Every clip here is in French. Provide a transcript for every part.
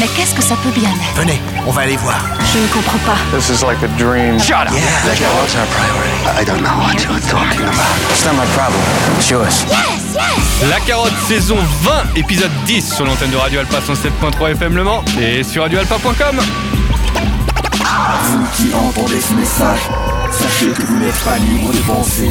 Mais qu'est-ce que ça peut bien être? Venez, on va aller voir. Je ne comprends pas. This is like a dream. Shut up. Yeah, La carotte's our priority. I don't know what you're talking about. It's not my problem. It's yours. La carotte saison 20, épisode 10 sur l'antenne de Radio Alpa 107.3 FM Le Mans et sur radioalpa.com. Vous qui entendez ce message, sachez que vous n'êtes pas libre de penser,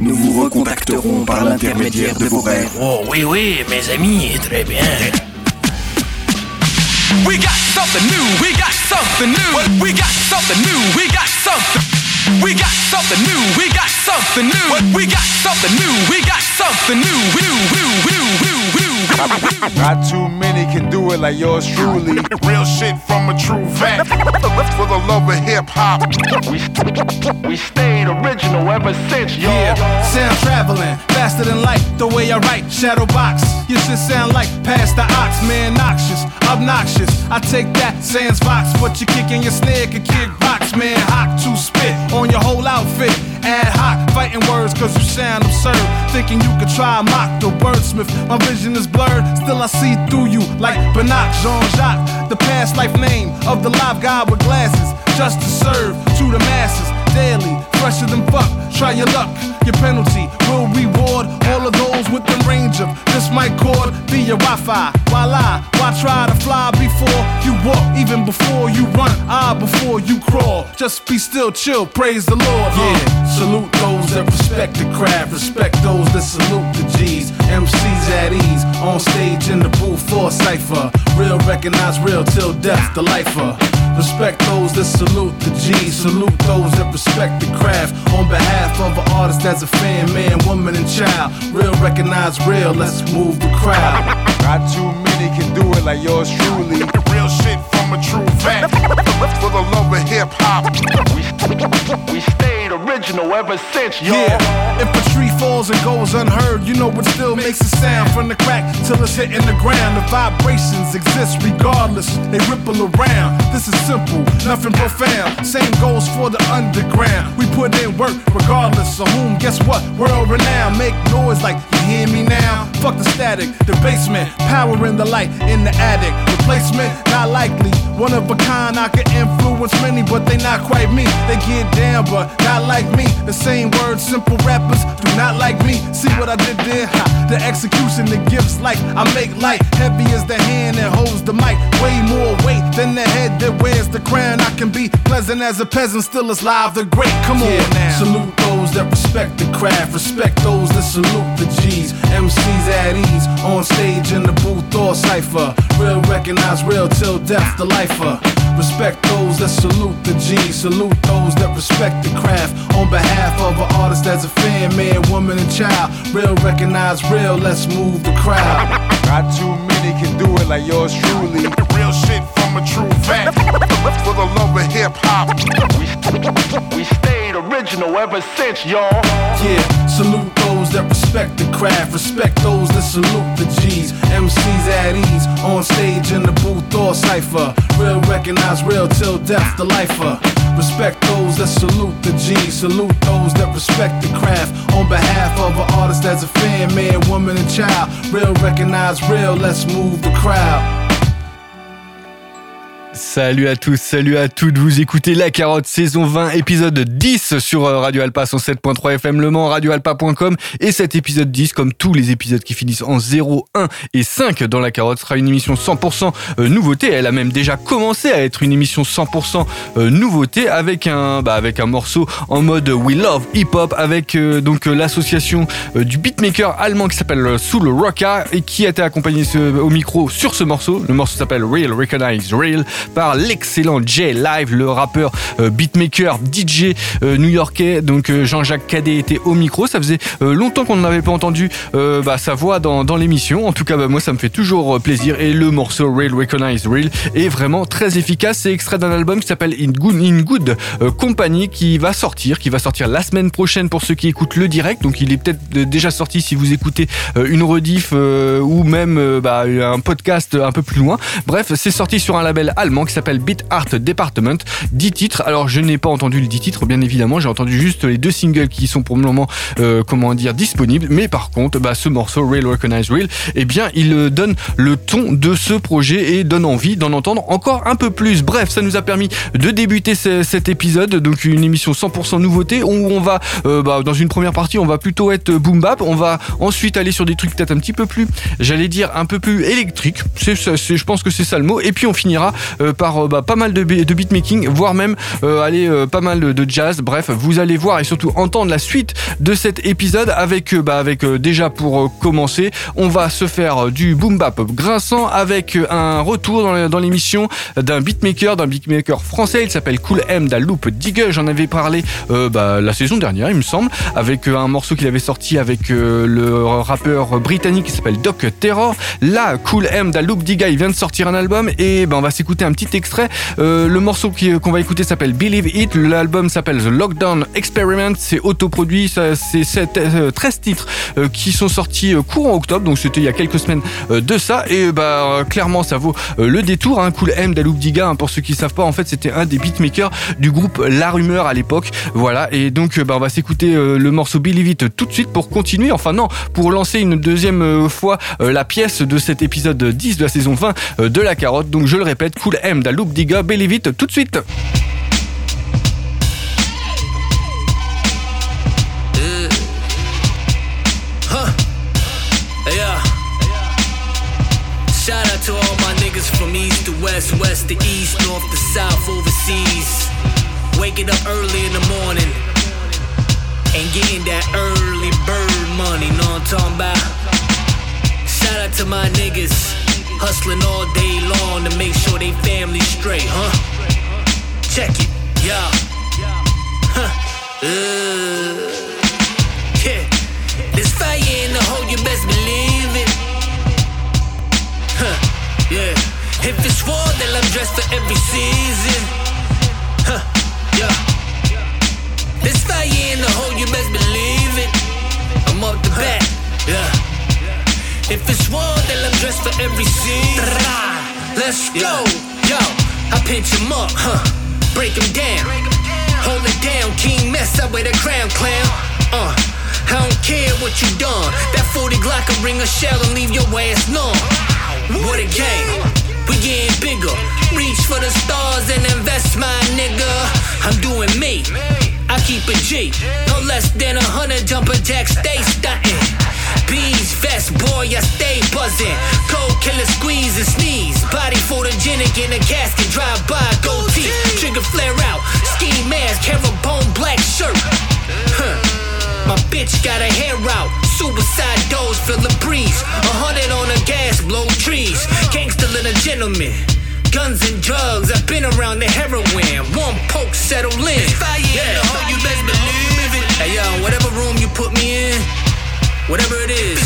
Nous vous recontacterons par l'intermédiaire de vos rêves. Oh oui, oui, mes amis, très bien. We got something new, we got something new. We got something new, we got something. We got something new, we got something new. We got something new, we got something new. New, new, new, new, new, new. Not too many can do it like yours truly. Real shit from a true vet. For the love of hip hop. We, we stayed original ever since, y'all. Yeah, sound traveling faster than light. The way I write, shadow box. You should sound like past the ox, man, noxious, obnoxious. I take that, sans vox. What you kick in your snare could kick box, man. Hawk to spit on your whole outfit. Ad hoc, fighting words cause you sound absurd. Thinking you could try mock the wordsmith. My vision is blurred, still I see through you like Binoc Jean Jacques. The past life name of the live guy with glasses. Just to serve to the masses daily, fresher than fuck. Try your luck, your penalty will reward all of those within range of this mic cord via Wi-Fi. While I, why try to fly before you walk, even before you run, ah, before you crawl. Just be still, chill, praise the Lord. Yeah, salute those that respect the craft, respect those that salute the G's. MCs at ease, on stage in the booth for a cipher. Real recognize real till death, the lifer. Respect those that salute the G's, Salute those that respect the craft. On behalf of an artist as a fan, man, woman, and child. Real recognize real, let's move the crowd. Not too many can do it like yours truly. Real shit from a true vet. For the love of hip hop. We, we stayed original ever since, y'all. Yeah, if a tree falls and goes unheard, you know it still makes a sound from the crack till it's hitting the ground. The vibrations exist regardless, they ripple around. This is simple, nothing profound. Same goes for the underground. We put in work regardless of whom. Guess what? World renowned. Make noise like you hear me now. Fuck the static, the basement, power in the light in the attic. Replacement not likely. One of a kind, I can influence many, but they not quite me. They get down, but not like me. The same words, simple rappers do not like me. See what I did there? Ha, the execution, the gifts like I make light. Heavy as the hand that holds the mic. Way more weight than the head that wears the crown. I can be pleasant as a peasant, still as live the great. Come on now. Salute those that respect the craft. Respect those that salute the G's. MCs at ease. On stage in or cipher. Real recognize real till death, the lifer. Respect those that salute the G. Salute those that respect the craft. On behalf of an artist as a fan, man, woman, and child. Real recognize real, let's move the crowd. Not too many can do it like yours truly. Real shit from a true vet. For the love of hip hop. We, we stayed original ever since, y'all. Yeah, salute those that respect the craft, respect those that salute the G's. MCs at ease, on stage in the booth or cipher. Real recognize real till death, the lifer. Respect those that salute the G, salute those that respect the craft. On behalf of an artist as a fan, man, woman, and child. Real recognize real, let's move the crowd. Salut à tous, salut à toutes, vous écoutez La Carotte saison 20 épisode 10 sur euh, Radio Alpa 107.3 FM Le Mans, radioalpa.com et cet épisode 10 comme tous les épisodes qui finissent en 0, 1 et 5 dans La Carotte sera une émission 100% euh, nouveauté, elle a même déjà commencé à être une émission 100% euh, nouveauté avec un bah, avec un morceau en mode We Love Hip Hop avec donc l'association du beatmaker allemand qui s'appelle Soul Rocka et qui a été accompagné au micro sur ce morceau, le morceau s'appelle Real Recognize Real par l'excellent Jay Live, le rappeur euh, beatmaker DJ euh, new-yorkais. Donc euh, Jean-Jacques Cadet était au micro. Ça faisait longtemps qu'on n'avait pas entendu bah, sa voix dans, l'émission. En tout cas, bah, moi, ça me fait toujours plaisir. Et le morceau Real Recognize Real est vraiment très efficace. C'est extrait d'un album qui s'appelle In Good, Company qui va sortir, qui va sortir la semaine prochaine pour ceux qui écoutent le direct. Donc il est peut-être déjà sorti si vous écoutez une rediff ou même bah, un podcast un peu plus loin. Bref, c'est sorti sur un label qui s'appelle Beat Art Department. 10 titres. Alors je n'ai pas entendu le 10 titres, bien évidemment. J'ai entendu juste les deux singles qui sont pour le moment, euh, comment dire, disponibles. Mais par contre, bah, ce morceau Real Recognize Real, eh bien, il euh, donne le ton de ce projet et donne envie d'en entendre encore un peu plus. Bref, ça nous a permis de débuter ce- cet épisode, donc une émission 100% nouveauté où on va, euh, bah, dans une première partie, on va plutôt être boom bap. On va ensuite aller sur des trucs peut-être un petit peu plus, j'allais dire un peu plus électrique. C'est, je pense que c'est ça le mot. Et puis on finira par euh, bah, pas mal de, be- de beatmaking, voire même euh, aller euh, pas mal de, jazz. Bref, vous allez voir et surtout entendre la suite de cet épisode avec, euh, bah, avec euh, déjà pour euh, commencer, on va se faire euh, du boom bap grinçant avec euh, un retour dans, l'émission d'un beatmaker, d'un beatmaker français. Il s'appelle Cool M da Loop. J'en avais parlé euh, bah, la saison dernière, il me semble, avec euh, un morceau qu'il avait sorti avec euh, le rappeur britannique qui s'appelle Doc Terror. Là, Cool M da Loop il vient de sortir un album et on va s'écouter un petit extrait. Euh, le morceau qu'on va écouter s'appelle Believe It. L'album s'appelle The Lockdown Experiment. C'est autoproduit. C'est sept- euh, 13 titres euh, qui sont sortis courant octobre. Donc c'était il y a quelques semaines de ça. Et bah clairement ça vaut le détour. Hein. Cool M d'Aloop Diga. hein, pour ceux qui savent pas, en fait c'était un des beatmakers du groupe La Rumeur à l'époque. Voilà. Et donc bah, on va s'écouter le morceau Believe It tout de suite pour continuer. Enfin non, pour lancer une deuxième fois la pièce de cet épisode 10 de la saison 20 euh, de La Carotte. Donc je le répète, Cool M d'Aloop Diga. Believe It tout de suite. Uh, Shout out to all my niggas from east to west, west to east, north to south, overseas. Waking up early in the morning and getting that early bird money, know what I'm talking about? Shout out to my niggas hustling all day long to make sure they family straight, huh? Check it, yeah. Huh. Uh, yeah. There's fire in the hole, you best believe it. Huh, yeah. If it's war, then I'm dressed for every season. Huh, yeah. There's fire in the hole, you best believe it. I'm up the bat, yeah. If it's war, then I'm dressed for every season. Let's go, yo. I pinch him up, huh? Break him down. Hold it down, King mess up with a crown clown. Uh, I don't care what you done. That 40 Glock can ring a shell and leave your ass numb. What a game. We getting bigger. Reach for the stars and invest, my nigga. I'm doing me. I keep a G. No less than a hundred jumper jacks, stay stunting. Bees, vest, boy, I stay buzzing. Cold killer, squeeze and sneeze. Body photogenic in a casket, drive by, goatee. Trigger flare out, ski mask, bone black shirt. Huh. My bitch got her hair out. Suicide doors, feel the breeze. A hundred on the gas, blow trees. Gangsta little gentleman. Guns and drugs, I've been around the heroin. One poke, settle in. Yeah, oh, you best believe it. Hey, yo, whatever room you put me in, whatever it is.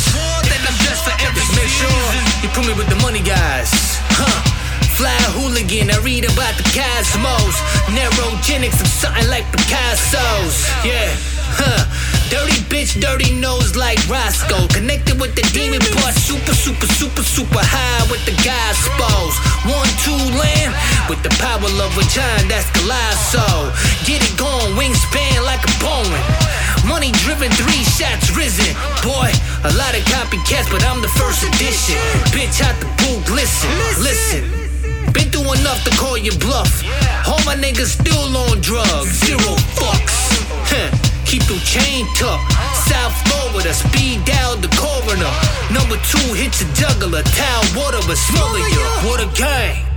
Just make sure you put me with the money guys. Huh. Fly hooligan, I read about the cosmos. Neurogenics, I'm something like Picasso's. Yeah, huh. Dirty bitch, dirty nose like Roscoe. Connected with the demon part, super, super, super, super high with the gospels. One, two, land with the power of a giant, that's colossal. Get it going, wingspan like a Boeing. Money driven, three shots risen. Boy, a lot of copycats, but I'm the first edition. Bitch out the pool, listen, Listen. Been through enough to call you bluff. All my niggas still on drugs. Zero fucks. Keep your chain tucked. South Florida, speed down the coroner. Number two hits a juggler. Towel water, but smother you. What a gang.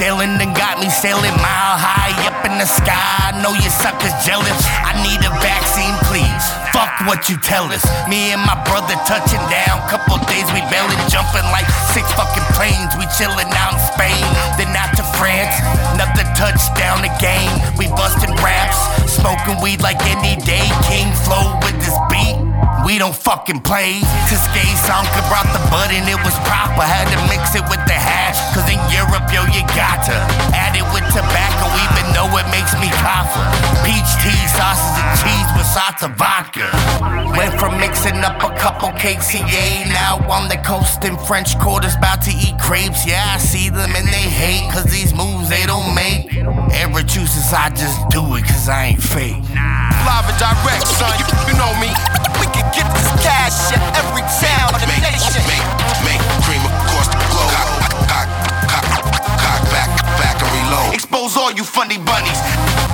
Dealing and got me sailing mile high up in the sky. I know you suckers jealous. I need a vaccine, please. Fuck what you tell us. Me and my brother touching down. Couple days we barely jumping like six fucking planes. We chilling out in Spain, then out to France. Another touchdown again. We busting raps, smoking weed like any day. King flow with this beat. We don't fucking play. Tiske Sanka brought the bud and it was proper. Had to mix it with the hash. Cause in Europe, yo, you got to add it with tobacco, even though it makes me cougher. Peach tea, sausage and cheese with shots of vodka. Went from mixing up a couple cakes, yeah. Now on the coast in French quarters, about to eat crepes. Yeah, I see them and they hate. Cause these moves they don't make. Every chooses, I just do it cause I ain't fake. Live and direct, son. You, you know me. We get this cash in every town in the nation. Make, make, cream across the globe. Cock, cock, cock, cock, back, back and reload. Expose all you funny bunnies.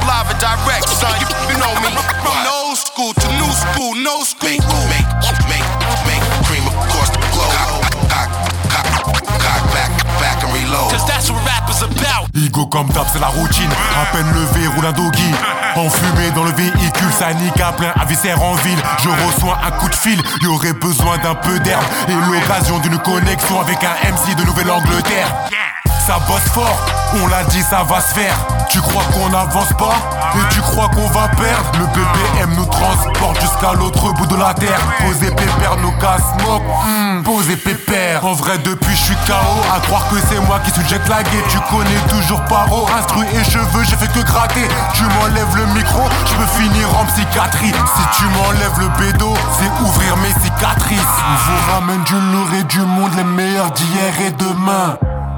Live and direct, son. You, know me. From the old school to new school, no school. Make, make, Cause that's what rap is about. Igo comme d'hab, c'est la routine. À peine levé, roule un doggy. Enfumé dans le véhicule, ça nique à plein, à viscère en ville. Je reçois un coup de fil, y aurait besoin d'un peu d'herbe. Et l'occasion d'une connexion avec un MC de Nouvelle-Angleterre. Ça bosse fort, on l'a dit, ça va se faire. Tu crois qu'on n'avance pas? Et tu crois qu'on va perdre? Le BPM nous transporte jusqu'à l'autre bout de la terre. Posez pépère, nos casse-moques. Hmm, posez pépère. En vrai, depuis, je suis KO. À croire que c'est moi qui suis jet lagué. Tu connais toujours paro, instru et cheveux, j'ai fait que gratter. Tu m'enlèves le micro, je peux finir en psychiatrie. Si tu m'enlèves le bédo, c'est ouvrir mes cicatrices. On vous ramène du lourd et du monde, les meilleurs d'hier et demain.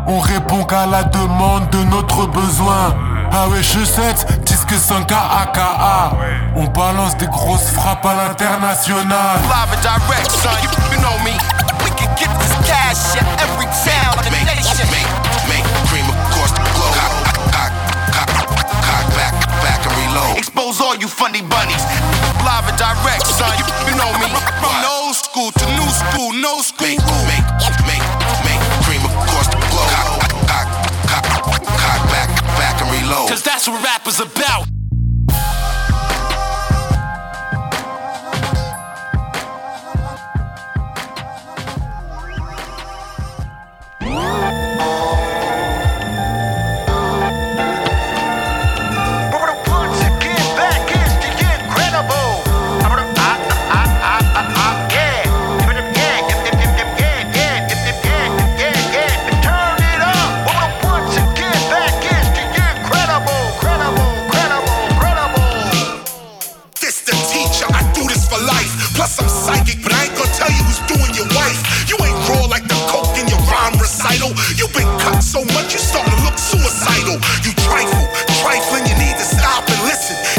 On répond qu'à la demande de notre besoin. Ah ouais, je sais, disque 5K AKA. On balance des grosses frappes à l'international. Live and direct, son. You, you know me. We can get this cash in every town in the Make, nation. make, make, cream across the globe. Cock, cock, cock, cock, back, back and reload. Expose all you funny bunnies. Live and direct, son. You, you know me. From the old school to new school, no school. Make, make, make, reload. Cause that's what rap is about. So much you start to look suicidal. You trifle, trifling, you need to stop and listen.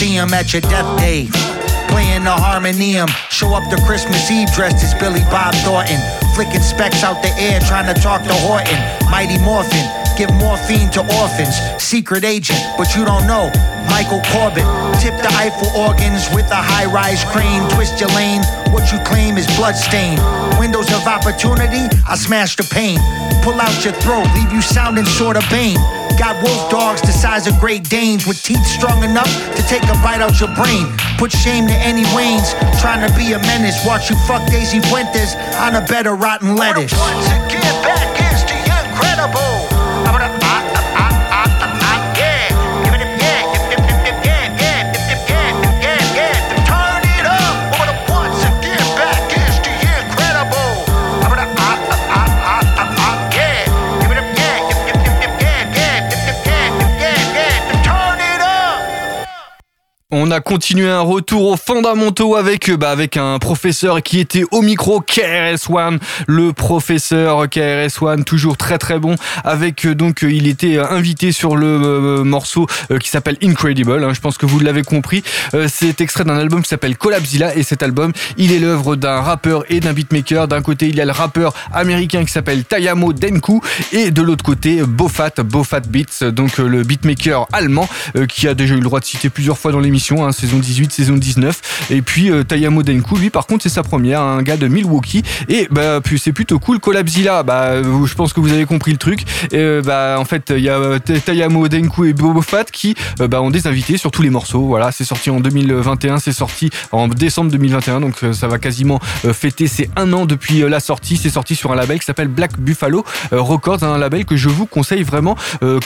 Middle Coliseum at your death day. Playing the harmonium. Show up to Christmas Eve dressed as Billy Bob Thornton. Flicking specs out the air, trying to talk to Horton. Mighty Morphin. give morphine to orphans. Secret agent, but you don't know. Michael Corbett, tip the Eiffel organs with a high rise crane. Twist your lane, what you claim is bloodstained. Windows of opportunity, I smash the pane. Pull out your throat, leave you sounding sorta Bane. Got wolf dogs the size of Great Danes with teeth strong enough to take a bite out your brain. Put shame to any Waynes trying to be a menace. Watch you fuck Daisy Fuentes on a bed of rotten lettuce. Once again, back is the incredible. Continué un retour aux fondamentaux avec, euh, bah, avec un professeur qui était au micro, KRS-One, le professeur KRS-One, toujours très très bon, avec euh, donc euh, il était invité sur le morceau qui s'appelle Incredible, hein, je pense que vous l'avez compris, c'est extrait d'un album qui s'appelle Collapsilla et cet album il est l'œuvre d'un rappeur et d'un beatmaker, d'un côté il y a le rappeur américain qui s'appelle Tayamo Denku et de l'autre côté Bofat, Bofat Beats, donc le beatmaker allemand qui a déjà eu le droit de citer plusieurs fois dans l'émission, hein, saison 18, saison 19. Et puis euh, Tayamo Denku, lui par contre c'est sa première, un gars de Milwaukee. Et bah c'est plutôt cool. Collabzilla, bah je pense que vous avez compris le truc. Et, euh, bah en fait il y a euh, Tayamo Denku et Bobo Fat qui bah, ont des invités sur tous les morceaux. Voilà, c'est sorti en 2021, c'est sorti en décembre 2021, donc ça va quasiment fêter ses un an depuis la sortie. C'est sorti sur un label qui s'appelle Black Buffalo Records, un label que je vous conseille vraiment,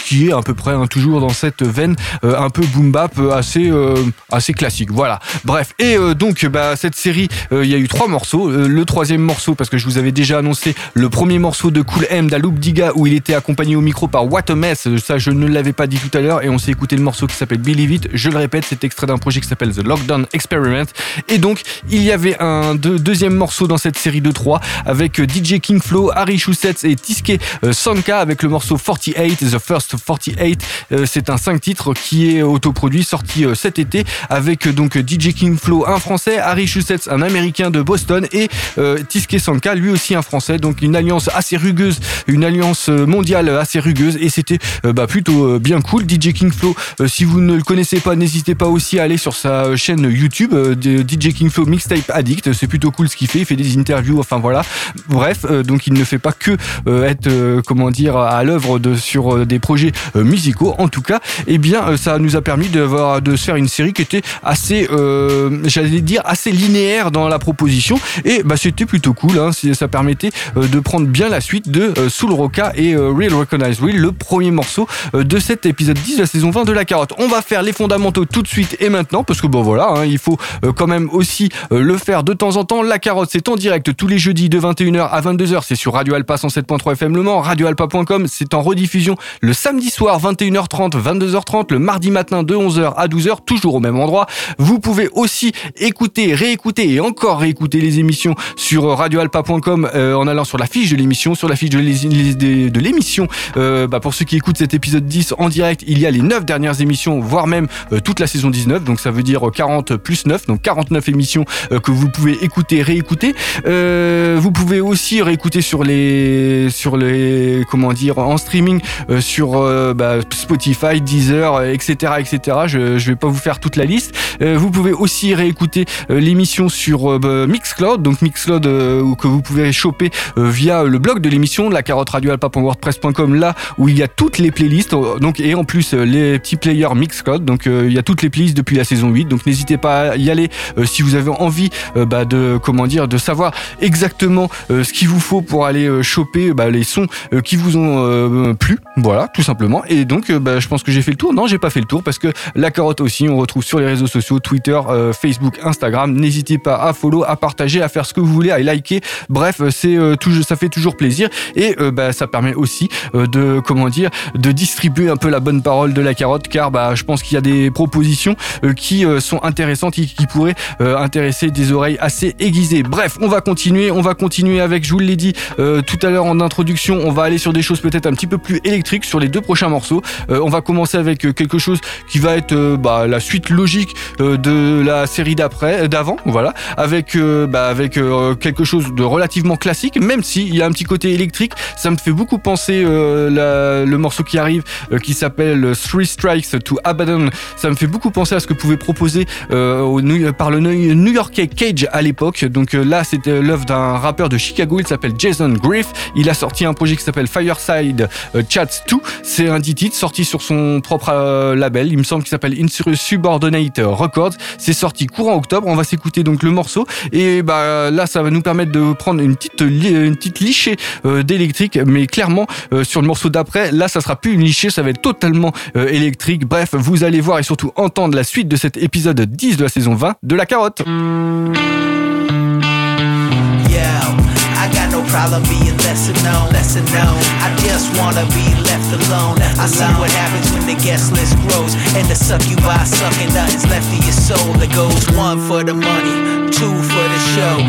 qui est à peu près hein, toujours dans cette veine un peu boom bap, assez euh, assez classique. Voilà. Bref. Et euh, donc bah cette série, euh, il y a eu trois morceaux. Euh, le troisième morceau, parce que je vous avais déjà annoncé le premier morceau de Cool M d'Aloop Diga où il était accompagné au micro par What a Mess. Ça, je ne l'avais pas dit tout à l'heure. Et on s'est écouté le morceau qui s'appelle Believe It. Je le répète, c'est extrait d'un projet qui s'appelle The Lockdown Experiment. Et donc il y avait un deux- deuxième morceau dans cette série de trois avec euh, DJ King Flow, Harry Choussets et Tiske euh, Sanka avec le morceau 48, The First 48. Euh, c'est un 5 titres qui est autoproduit, sorti cet été avec euh, donc DJ King Flow, un français, Harry Choussets, un américain de Boston et euh, Tiske Sanka, lui aussi un français. Donc une alliance assez rugueuse, une alliance euh, mondiale assez rugueuse et c'était bah, plutôt bien cool. DJ King Flow, euh, si vous ne le connaissez pas, n'hésitez pas aussi à aller sur sa chaîne YouTube DJ King Flow Mixtape Addict. C'est plutôt cool ce qu'il fait. Il fait des interviews, enfin voilà. Bref, donc il ne fait pas que être, comment dire, à l'œuvre sur des projets musicaux. En tout cas, eh bien, ça nous a permis de se faire une série qui était assez, euh, j'allais dire, assez linéaire dans la proposition. Et bah, c'était plutôt cool. Hein, ça permettait euh, de prendre bien la suite de euh, Soul Roca et euh, Real Recognize Real, le premier morceau de cet épisode 10 de la saison 20 de la carotte. On va faire les fondamentaux tout de suite et maintenant parce que bon voilà, hein, il faut quand même aussi le faire de temps en temps. La carotte, c'est en direct tous les jeudis de 21h à 22h. C'est sur Radio Alpa 107.3 FM Le Mans, radioalpa.com. C'est en rediffusion le samedi soir 21h30, 22h30, le mardi matin de 11h à 12h, toujours au même endroit. Vous pouvez aussi écouter, réécouter et encore réécouter les émissions sur radioalpa.com euh, en allant sur la fiche de l'émission, sur la fiche de l'émission. Euh, bah, pour ceux qui écoutent cet épisode 10 en direct, il y a les 9 dernières émissions, voire même euh, toute la saison 19. Donc ça veut dire 40 plus 9, donc 49 émissions que vous pouvez écouter, réécouter. Vous pouvez aussi réécouter sur les, sur les, comment dire, en streaming sur bah, Spotify, Deezer, etc., etc. Je, je vais pas vous faire toute la liste. Euh, vous pouvez aussi réécouter euh, l'émission sur euh, bah, Mixcloud, donc Mixcloud que vous pouvez choper via le blog de l'émission, la carotte radioalpa.wordpress.com, là où il y a toutes les playlists, donc et en plus les petits players Mixcloud, donc il y a toutes les playlists depuis la saison 8, donc n'hésitez pas à y aller si vous avez envie bah, de comment dire de savoir exactement ce qu'il vous faut pour aller choper bah, les sons qui vous ont plu, voilà tout simplement. Et donc je pense que j'ai fait le tour. Non, j'ai pas fait le tour parce que la carotte aussi, on retrouve sur les réseaux sociaux, Twitter, euh, Facebook, Instagram. N'hésitez pas à follow, à partager, à faire ce que vous voulez, à liker. Bref, euh, c'est euh, ça fait toujours plaisir et euh, bah, ça permet aussi de comment dire de distribuer un peu la bonne parole de la carotte car bah, je pense qu'il y a des propositions qui sont intéressantes et qui pourraient intéresser des oreilles assez aiguisées. Bref, on va continuer, on va continuer avec, je vous l'ai dit tout à l'heure en introduction, on va aller sur des choses peut-être un petit peu plus électriques sur les deux prochains morceaux. On va commencer avec quelque chose qui va être bah, la suite logique logique euh, de la série d'après, euh, d'avant, voilà, avec euh, bah, avec quelque chose de relativement classique, même s'il y a un petit côté électrique. Ça me fait beaucoup penser la- le morceau qui arrive, qui s'appelle Three Strikes to Abaddon. Ça me fait beaucoup penser à ce que pouvait proposer par le New- New-Yorkais Cage à l'époque. Donc là, c'était l'œuvre d'un rappeur de Chicago. Il s'appelle Jason Griff. Il a sorti un projet qui s'appelle Fireside Chats 2. C'est un 10 titres sorti sur son propre label. Il me semble qu'il s'appelle Insubordinate Records. C'est sorti courant octobre. On va s'écouter donc le morceau. Et bah là, ça va nous permettre de prendre une petite lichée euh, d'électrique. Mais clairement, euh, sur le morceau d'après, là, ça sera plus une lichée, ça va être totalement euh, électrique. Bref, vous allez voir et surtout entendre la suite de cet épisode 10 de la saison 20 de La Carotte. No problem being lesser known, lesser known. I just wanna be left alone. I see what happens when the guest list grows, and the suck you by sucking nothing's left of your soul. It goes one for the money, two for the show,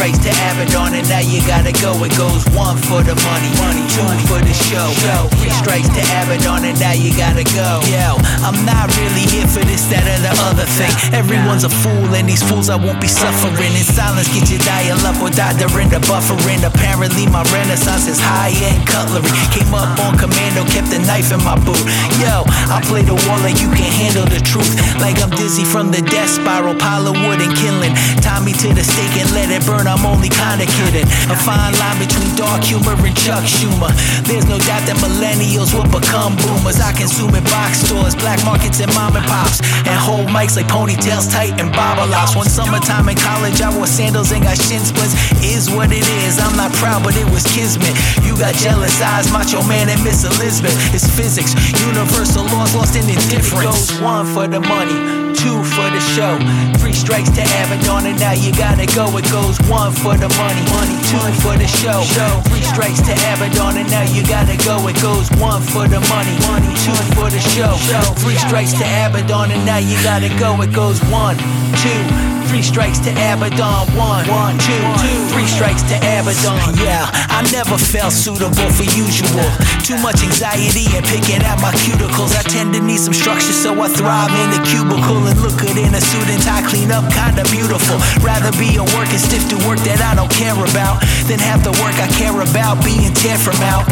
strikes to Abaddon, and now you gotta go. It goes one for the money, money, two for the show, three strikes to Abaddon, and now you gotta go. Yo, I'm not really here for this, that, or the other thing. Everyone's a fool, and these fools I won't be suffering. In silence, get your dial up without the render buffering. Apparently, my renaissance is high end cutlery. Came up on commando, kept the knife in my boot. Yo, I play the war like you can't handle the truth. Like I'm dizzy from the death spiral, pile of wood and kindling. Tie me to the stake and let it burn, I'm only kinda kidding. A fine line between dark humor and Chuck Schumer. There's no doubt that millennials will become boomers. I consume in box stores, black markets, and mom and pops. And hold mics like ponytails tight and bobble lops. One summertime in college, I wore sandals and got shin splits. Is what it is. I'm not proud, but it was kismet. You got jealous eyes, macho man and Miss Elizabeth. It's physics, universal laws lost in indifference. It goes one for the money, two for the show, three strikes to Abaddon, and now you gotta go. It goes one for the money, money, two for the show, three strikes to Abaddon, and now you gotta go. It goes one for the money, money, two for the show, three strikes to Abaddon, and now you gotta go. It goes one, two. Three strikes to Abaddon, one, one, two, two, three strikes to Abaddon. Yeah, I never felt suitable for usual. Too much anxiety and picking at my cuticles. I tend to need some structure, so I thrive in the cubicle and look good in a suit and tie, clean up, kinda beautiful. Rather be a work and stiff to work that I don't care about than have the work I care about being tear from out.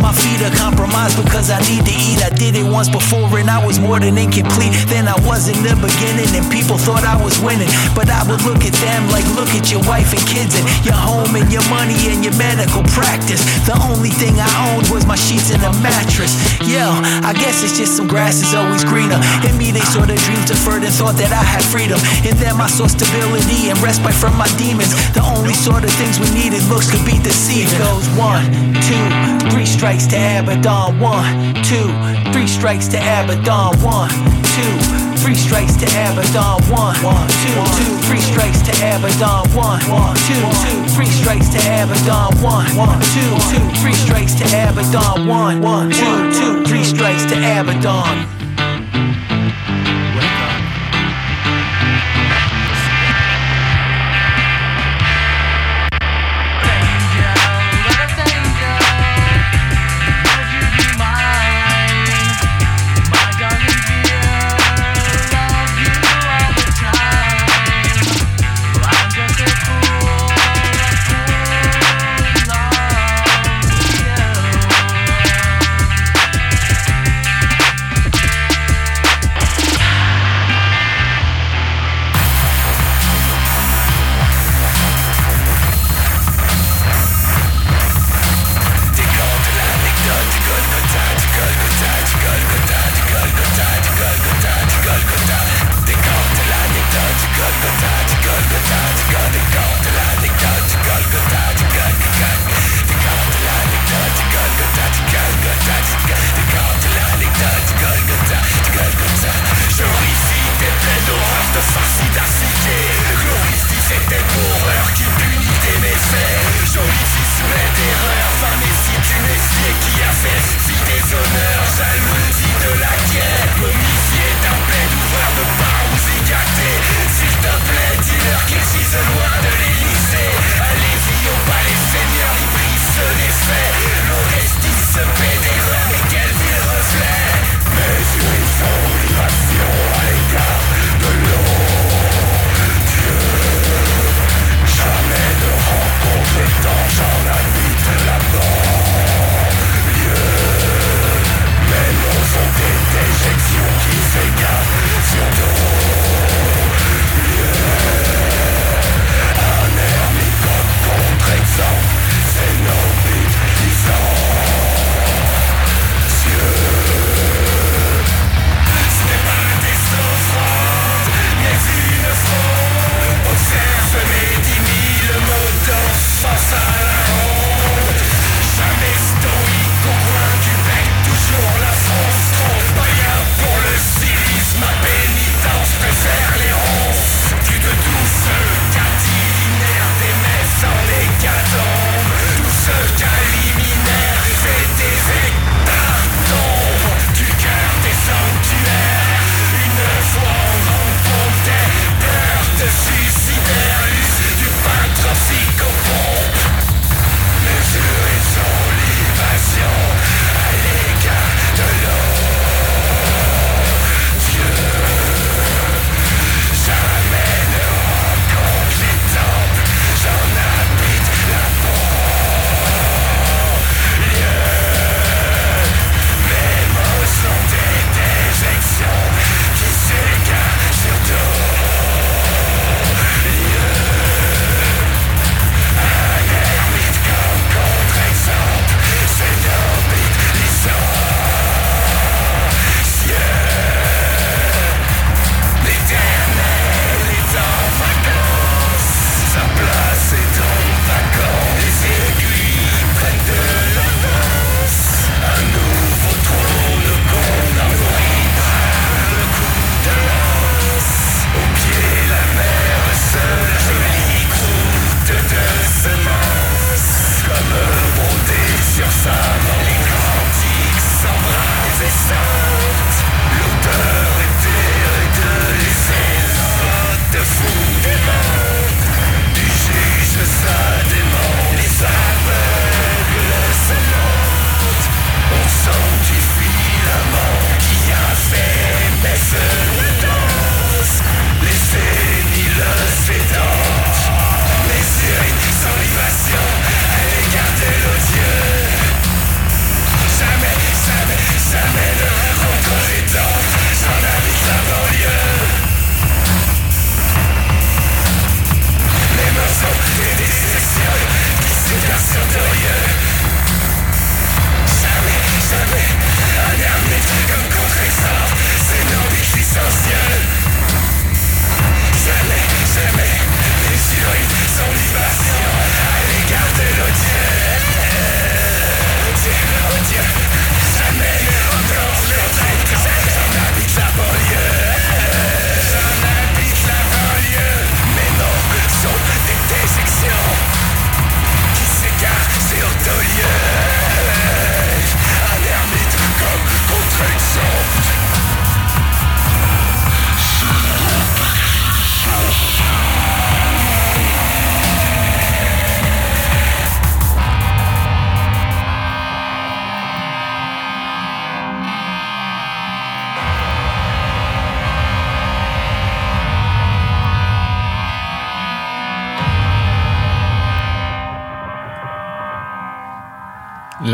My feet are compromised because I need to eat. I did it once before and I was more than incomplete than I was in the beginning, and people thought I was winning. But I would look at them like, look at your wife and kids and your home and your money and your medical practice. The only thing I owned was my sheets and a mattress. Yo, I guess it's just some grass is always greener. In me, they saw the dreams deferred and thought that I had freedom. In them, I saw stability and respite from my demons. The only sort of things we needed looks could be deceiving. It goes one, two, three strikes to Abaddon. One, two, three strikes to Abaddon. One, two, three strikes to Abaddon. One, one, two, two, three strikes to Abaddon. One, one, two, two, three strikes to Abaddon. One, one, two, two, three strikes to Abaddon. One, one, two, two, three strikes to Abaddon.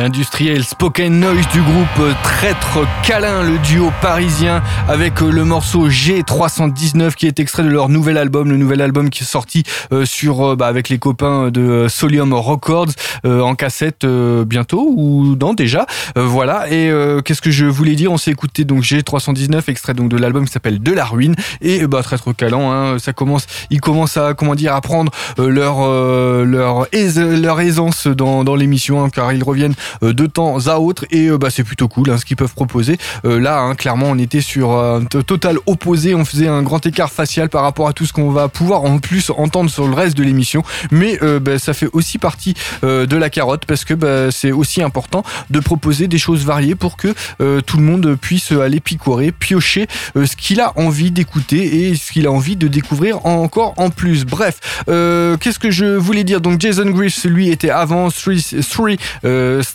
L'industriel Spoken Noise du groupe Traître Câlin, le duo parisien, avec euh, le morceau G319 qui est extrait de leur nouvel album, le nouvel album qui est sorti euh, sur euh, bah, avec les copains de Solium Records en cassette bientôt ou non déjà. voilà. Et qu'est-ce que je voulais dire? On s'est écouté donc G319 extrait donc de l'album qui s'appelle De la ruine et bah Traître Câlin, hein, ça commence, ils commencent à comment dire à prendre leur leur leur aisance dans dans l'émission hein, car ils reviennent euh, de temps à autre et euh, bah, c'est plutôt cool hein, ce qu'ils peuvent proposer. Euh, là, hein, clairement, on était sur un total opposé, on faisait un grand écart facial par rapport à tout ce qu'on va pouvoir en plus entendre sur le reste de l'émission, mais bah, ça fait aussi partie de la carotte parce que bah, c'est aussi important de proposer des choses variées pour que tout le monde puisse aller picorer, piocher ce qu'il a envie d'écouter et ce qu'il a envie de découvrir encore en plus. Bref, qu'est-ce que je voulais dire? Donc Jason Griff, lui, était avant 3, 3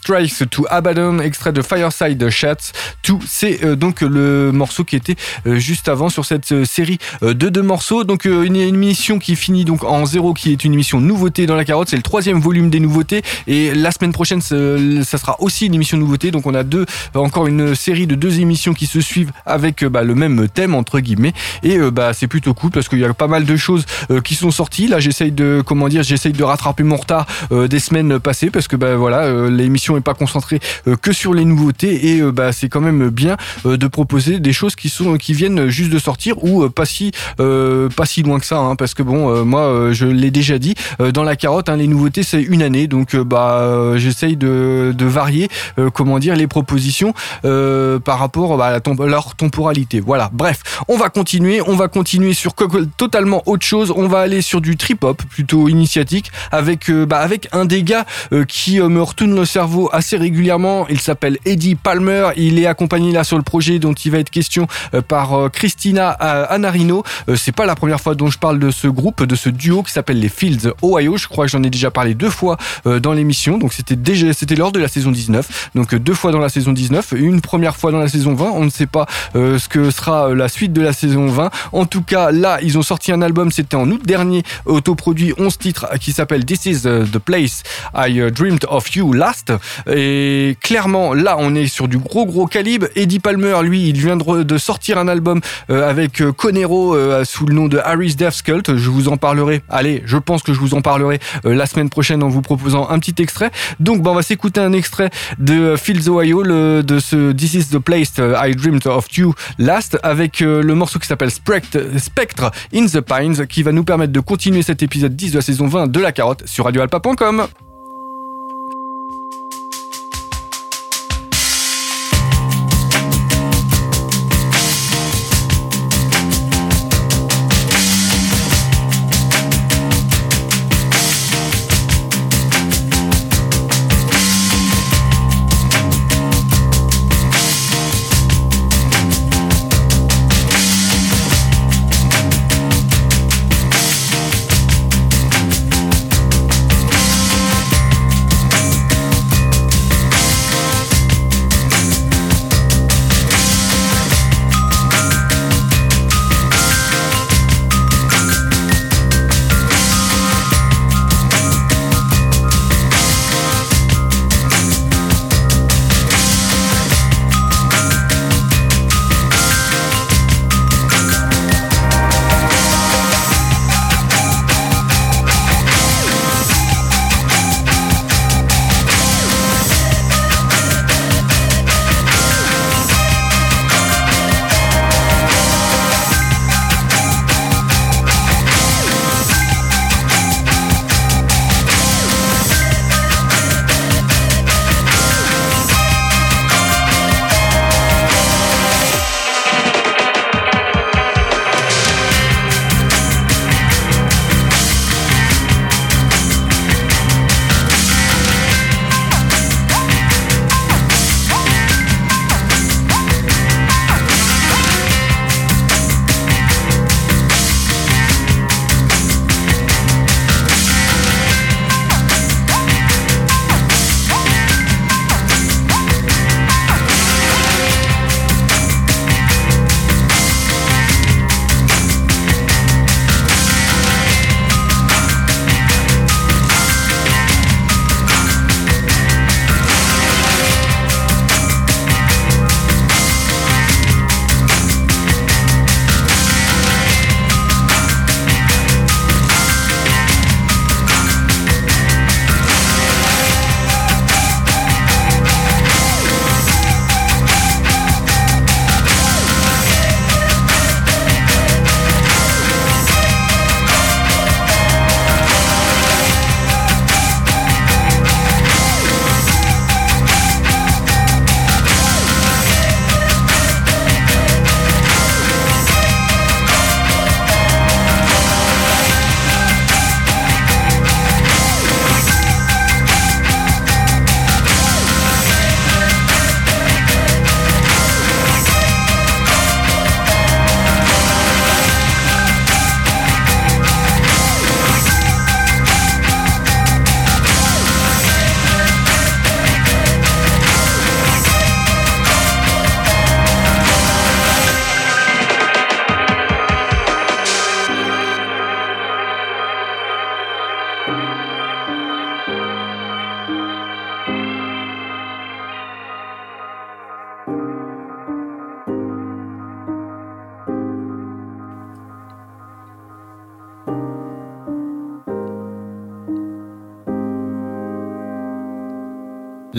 Strikes to Abaddon, extrait de Fireside Chats. Tout, c'est euh, donc le morceau qui était euh, juste avant sur cette euh, série de deux morceaux. Donc une, émission qui finit donc en zéro, qui est une émission nouveauté dans la carotte. C'est le troisième volume des nouveautés. Et la semaine prochaine, ça sera aussi une émission nouveauté. Donc on a deux, encore une série de deux émissions qui se suivent avec bah, le même thème entre guillemets. Et bah c'est plutôt cool parce qu'il y a pas mal de choses qui sont sorties. Là, j'essaye de comment dire, j'essaye de rattraper mon retard des semaines passées parce que bah voilà, l'émission pas concentré euh, que sur les nouveautés et euh, bah, c'est quand même bien euh, de proposer des choses qui sont qui viennent juste de sortir ou pas si pas si loin que ça hein, parce que bon moi je l'ai déjà dit dans la carotte hein, les nouveautés c'est une année donc bah j'essaye de, de varier comment dire les propositions par rapport bah, à leur temporalité. Voilà. Bref on va continuer on va continuer sur totalement autre chose. On va aller sur du trip hop plutôt initiatique avec bah, avec un gars qui me retourne le cerveau assez régulièrement. Il s'appelle Eddie Palmer. Il est accompagné là sur le projet dont il va être question euh, par euh, Christina euh, Anarino. C'est pas la première fois dont je parle de ce groupe, de ce duo qui s'appelle les Fields Ohio. Je crois que j'en ai déjà parlé deux fois dans l'émission. Donc c'était déjà, c'était lors de la saison 19. Donc deux fois dans la saison 19, une première fois dans la saison 20. On ne sait pas ce que sera la suite de la saison 20. En tout cas, là, ils ont sorti un album. C'était en août dernier, autoproduit 11 titres qui s'appelle This is the place I dreamed of you last. Et clairement, là, on est sur du gros gros calibre. Eddie Palmer, lui, il vient de sortir un album euh, avec euh, Conero euh, sous le nom de Harry's Death Cult. Je vous en parlerai. Allez, je pense que je vous en parlerai la semaine prochaine en vous proposant un petit extrait. Donc, bah, on va s'écouter un extrait de Fields Ohio, de ce This is the place I dreamed of you last, avec le morceau qui s'appelle Spectre in the Pines, qui va nous permettre de continuer cet épisode 10 de la saison 20 de la carotte sur radioalpa.com.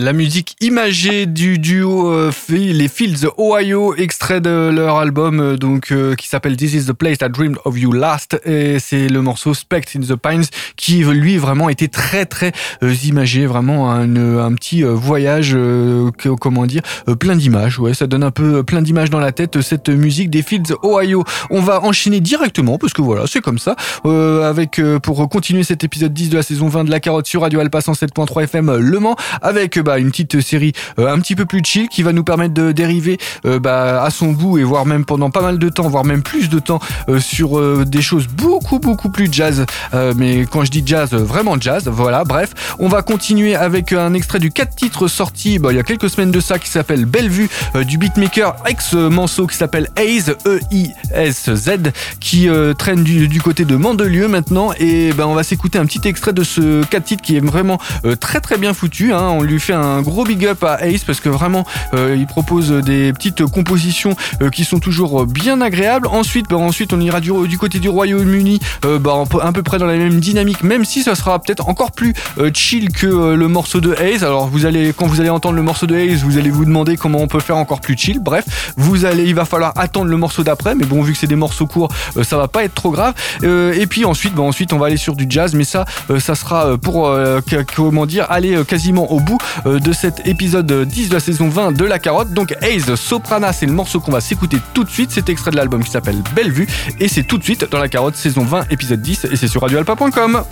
La musique imagée du duo euh, les Fields Ohio, extrait de leur album euh, donc euh, qui s'appelle This is the place I dreamed of you last et c'est le morceau Spect in the Pines qui lui vraiment était très très imagé, vraiment un, un petit voyage comment dire plein d'images. Ouais, ça donne un peu plein d'images dans la tête cette musique des Fields Ohio. On va enchaîner directement parce que voilà, c'est comme ça avec pour continuer cet épisode 10 de la saison 20 de la carotte sur Radio Alpha 107.3 FM Le Mans avec bah, une petite série un petit peu plus chill qui va nous permettre de dériver euh, bah, à son bout et voir même pendant pas mal de temps, voire même plus de temps euh, sur euh, des choses beaucoup beaucoup plus jazz. mais quand je dis jazz, vraiment jazz. Voilà. Bref, on va continuer avec un extrait du 4 titres sorti bah, il y a quelques semaines de ça qui s'appelle Bellevue du beatmaker ex Manso qui s'appelle Aze E I S Z qui traîne du, côté de Mandelieu maintenant et on va s'écouter un petit extrait de ce 4 titres qui est vraiment très très bien foutu. Hein. On lui fait un gros big up à Ace parce que vraiment euh, il propose des petites compositions euh, qui sont toujours bien agréables. Ensuite, bah, ensuite on ira du, côté du Royaume-Uni, euh, bah, à peu près dans la même dynamique, même si ça sera peut-être encore plus chill que le morceau de Haze. Alors vous allez, quand vous allez entendre le morceau de Haze, vous allez vous demander comment on peut faire encore plus chill. Bref, vous allez, il va falloir attendre le morceau d'après, mais bon vu que c'est des morceaux courts, ça va pas être trop grave. et puis ensuite, bah, ensuite on va aller sur du jazz, mais ça, ça sera pour comment dire, aller quasiment au bout de cet épisode 10 de la saison 20 de la carotte. Donc Haze Soprana, c'est le morceau qu'on va s'écouter tout de suite. C'est extrait de l'album qui s'appelle Bellevue et c'est tout de suite dans la carotte saison 20 épisode 10 et c'est sur radioalpa.com.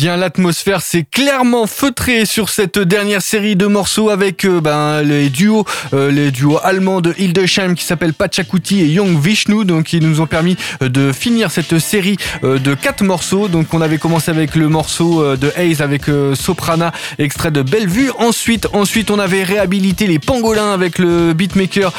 bien, l'atmosphère s'est clairement feutrée sur cette dernière série de morceaux avec euh, ben, les duos, euh, les duos allemands de Hildesheim qui s'appellent Pachakuti et Young Vishnu, donc qui nous ont permis euh, de finir cette série de quatre morceaux. Donc, on avait commencé avec le morceau de Hayes avec Soprana, extrait de Bellevue. Ensuite, ensuite, on avait réhabilité les pangolins avec le beatmaker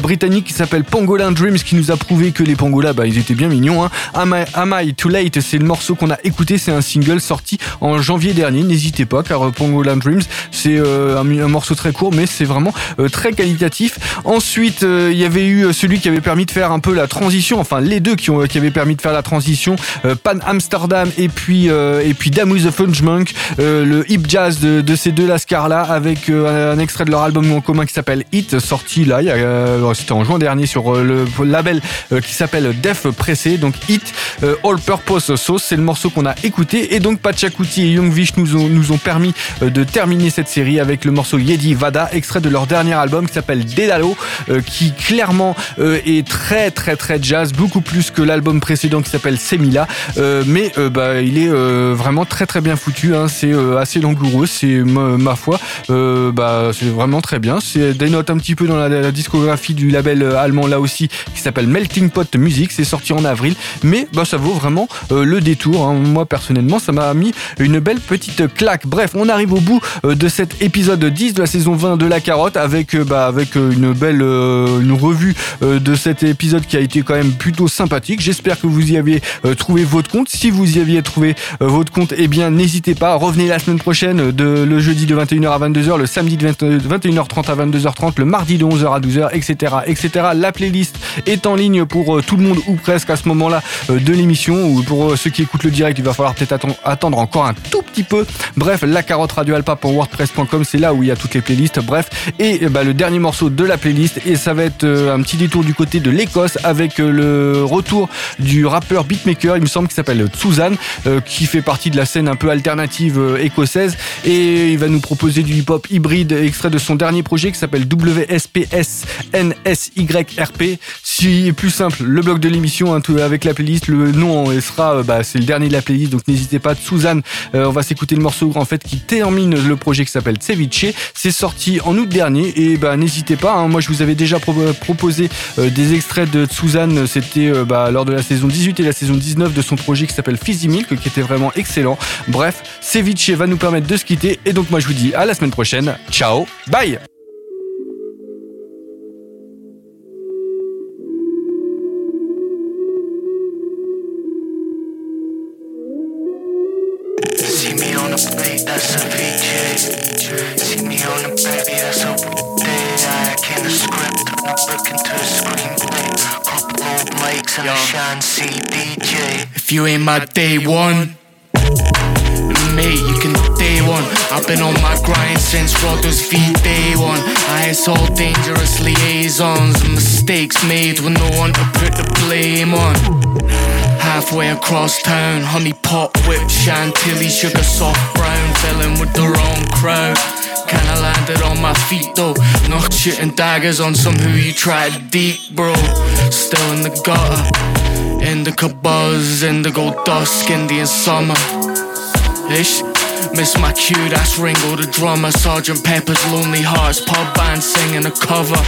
britannique qui s'appelle Pangolin Dreams, qui nous a prouvé que les pangolas, bah, ils étaient bien mignons. Hein. Am I Too Late, c'est le morceau qu'on a écouté, c'est un single sorti en janvier dernier. N'hésitez pas car euh, Pongoland Dreams c'est euh, un, morceau très court mais c'est vraiment euh, très qualitatif. Ensuite il y avait eu celui qui avait permis de faire un peu la transition, enfin les deux qui, ont, avaient permis de faire la transition, Pan Amsterdam et puis et puis with the Fudge Monk, le hip jazz de, ces deux lascars là avec un extrait de leur album en commun qui s'appelle Hit sorti là, c'était en juin dernier sur le label qui s'appelle Def Pressé donc Hit All Purpose Sauce, c'est le morceau qu'on a écouté et donc Pachakuti et Young Vish nous ont, nous ont permis euh, de terminer cette série avec le morceau Yedi Vada, extrait de leur dernier album qui s'appelle Dedalo, euh, qui clairement euh, est très très très jazz, beaucoup plus que l'album précédent qui s'appelle Semila, mais bah, il est vraiment très très bien foutu, hein. c'est assez langoureux, c'est ma, foi, bah, c'est vraiment très bien, c'est des notes un petit peu dans la, discographie du label allemand là aussi qui s'appelle Melting Pot Music, c'est sorti en avril, mais bah, ça vaut vraiment le détour, hein. moi personnellement ça m'a mis une belle petite claque. Bref, on arrive au bout euh, de cet épisode 10 de la saison 20 de La Carotte avec, euh, bah, avec euh, une belle une revue de cet épisode qui a été quand même plutôt sympathique. J'espère que vous y avez trouvé votre compte. Si vous y aviez trouvé votre compte, eh bien n'hésitez pas, revenez la semaine prochaine de le jeudi de 21h à 22h, le samedi de 21h30 à 22h30, le mardi de 11h à 12h, etc., etc. La playlist est en ligne pour tout le monde ou presque à ce moment-là de l'émission ou pour ceux qui écoutent le direct, il va falloir peut-être attendre encore un tout petit peu. Bref, la carotte radio alpa pour wordpress.com, c'est là où il y a toutes les playlists. Bref, et bah, le dernier morceau de la playlist, et ça va être euh, un petit détour du côté de l'Écosse avec euh, le retour du rappeur beatmaker, il me semble qu'il s'appelle Suzanne, euh, qui fait partie de la scène un peu alternative écossaise, et il va nous proposer du hip-hop hybride extrait de son dernier projet qui s'appelle WSPSNSYRP. Plus simple, le bloc de l'émission hein, avec la playlist, le nom sera, bah, c'est le dernier de la playlist, donc n'hésitez pas. Suzanne, on va s'écouter le morceau en fait qui termine le projet qui s'appelle Ceviche. C'est sorti en août dernier et bah n'hésitez pas. Hein. moi je vous avais déjà proposé euh, des extraits de Suzanne. C'était euh, bah, lors de la saison 18 et la saison 19 de son projet qui s'appelle Milk qui était vraiment excellent. Bref, Ceviche va nous permettre de se quitter et donc moi je vous dis à la semaine prochaine. Ciao, bye. If you ain't my day one, mate, you can day one. I've been on my grind since Rodo's feet day one. I saw dangerous liaisons and mistakes made with no one to put the blame on. Halfway across town, honey pot whip, chantilly, sugar soft brown, filling with the wrong crowd. Kinda landed on my feet though, not shooting daggers on some who you tried deep, bro. Still in the gutter. Indica buzz, indigo dusk, Indian summer. Ish. Miss my cue, that's Ringo the drummer. Sergeant Pepper's Lonely Hearts pub band singing a cover.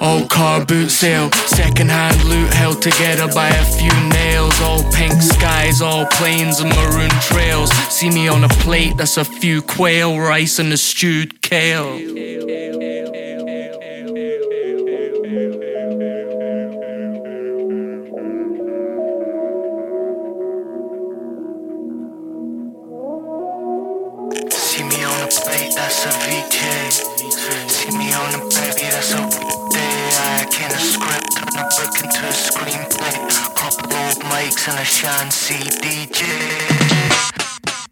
Old car boot sale, second hand loot held together by a few nails. All pink skies, all plains and maroon trails. See me on a plate, that's a few quail, rice and a stewed kale.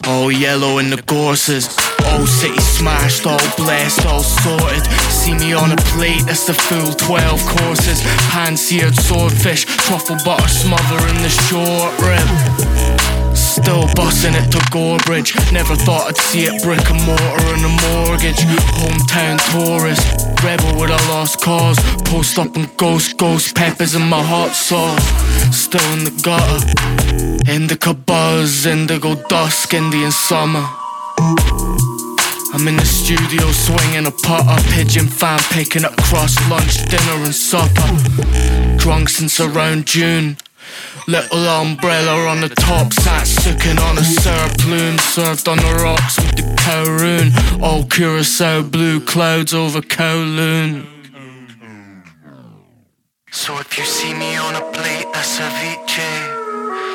All yellow in the courses. All city smashed, all blessed, all sorted. See me on a plate, that's the full 12 courses. Pan seared swordfish, truffle butter smothering the short rib. Still bussing it to Gorebridge. Never thought I'd see it brick and mortar and a mortgage. Hometown tourist, rebel with a lost cause. Post up and ghost, ghost peppers in my hot sauce still in the gutter. Indica buzz, indigo dusk, Indian summer. I'm in the studio swinging a putter, pigeon fan picking up crust, lunch, dinner, and supper. Drunk since around June. Little umbrella on the top, sat sucking on a syrup plume, served on the rocks with the Kowloon. All curacao, blue clouds over Kowloon. So if you see me on a plate, that's a ceviche.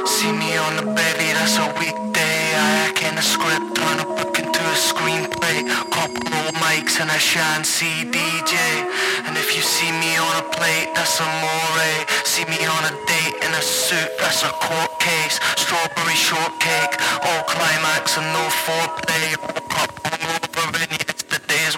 See me on the belly, that's a weekday. I act in a script, turn a book into a screenplay. Couple mics and a shanty DJ. And if you see me on a plate, that's a more. See me on a date in a suit, that's a court case. Strawberry shortcake, all climax and no foreplay. Woke up hungover and yesterday's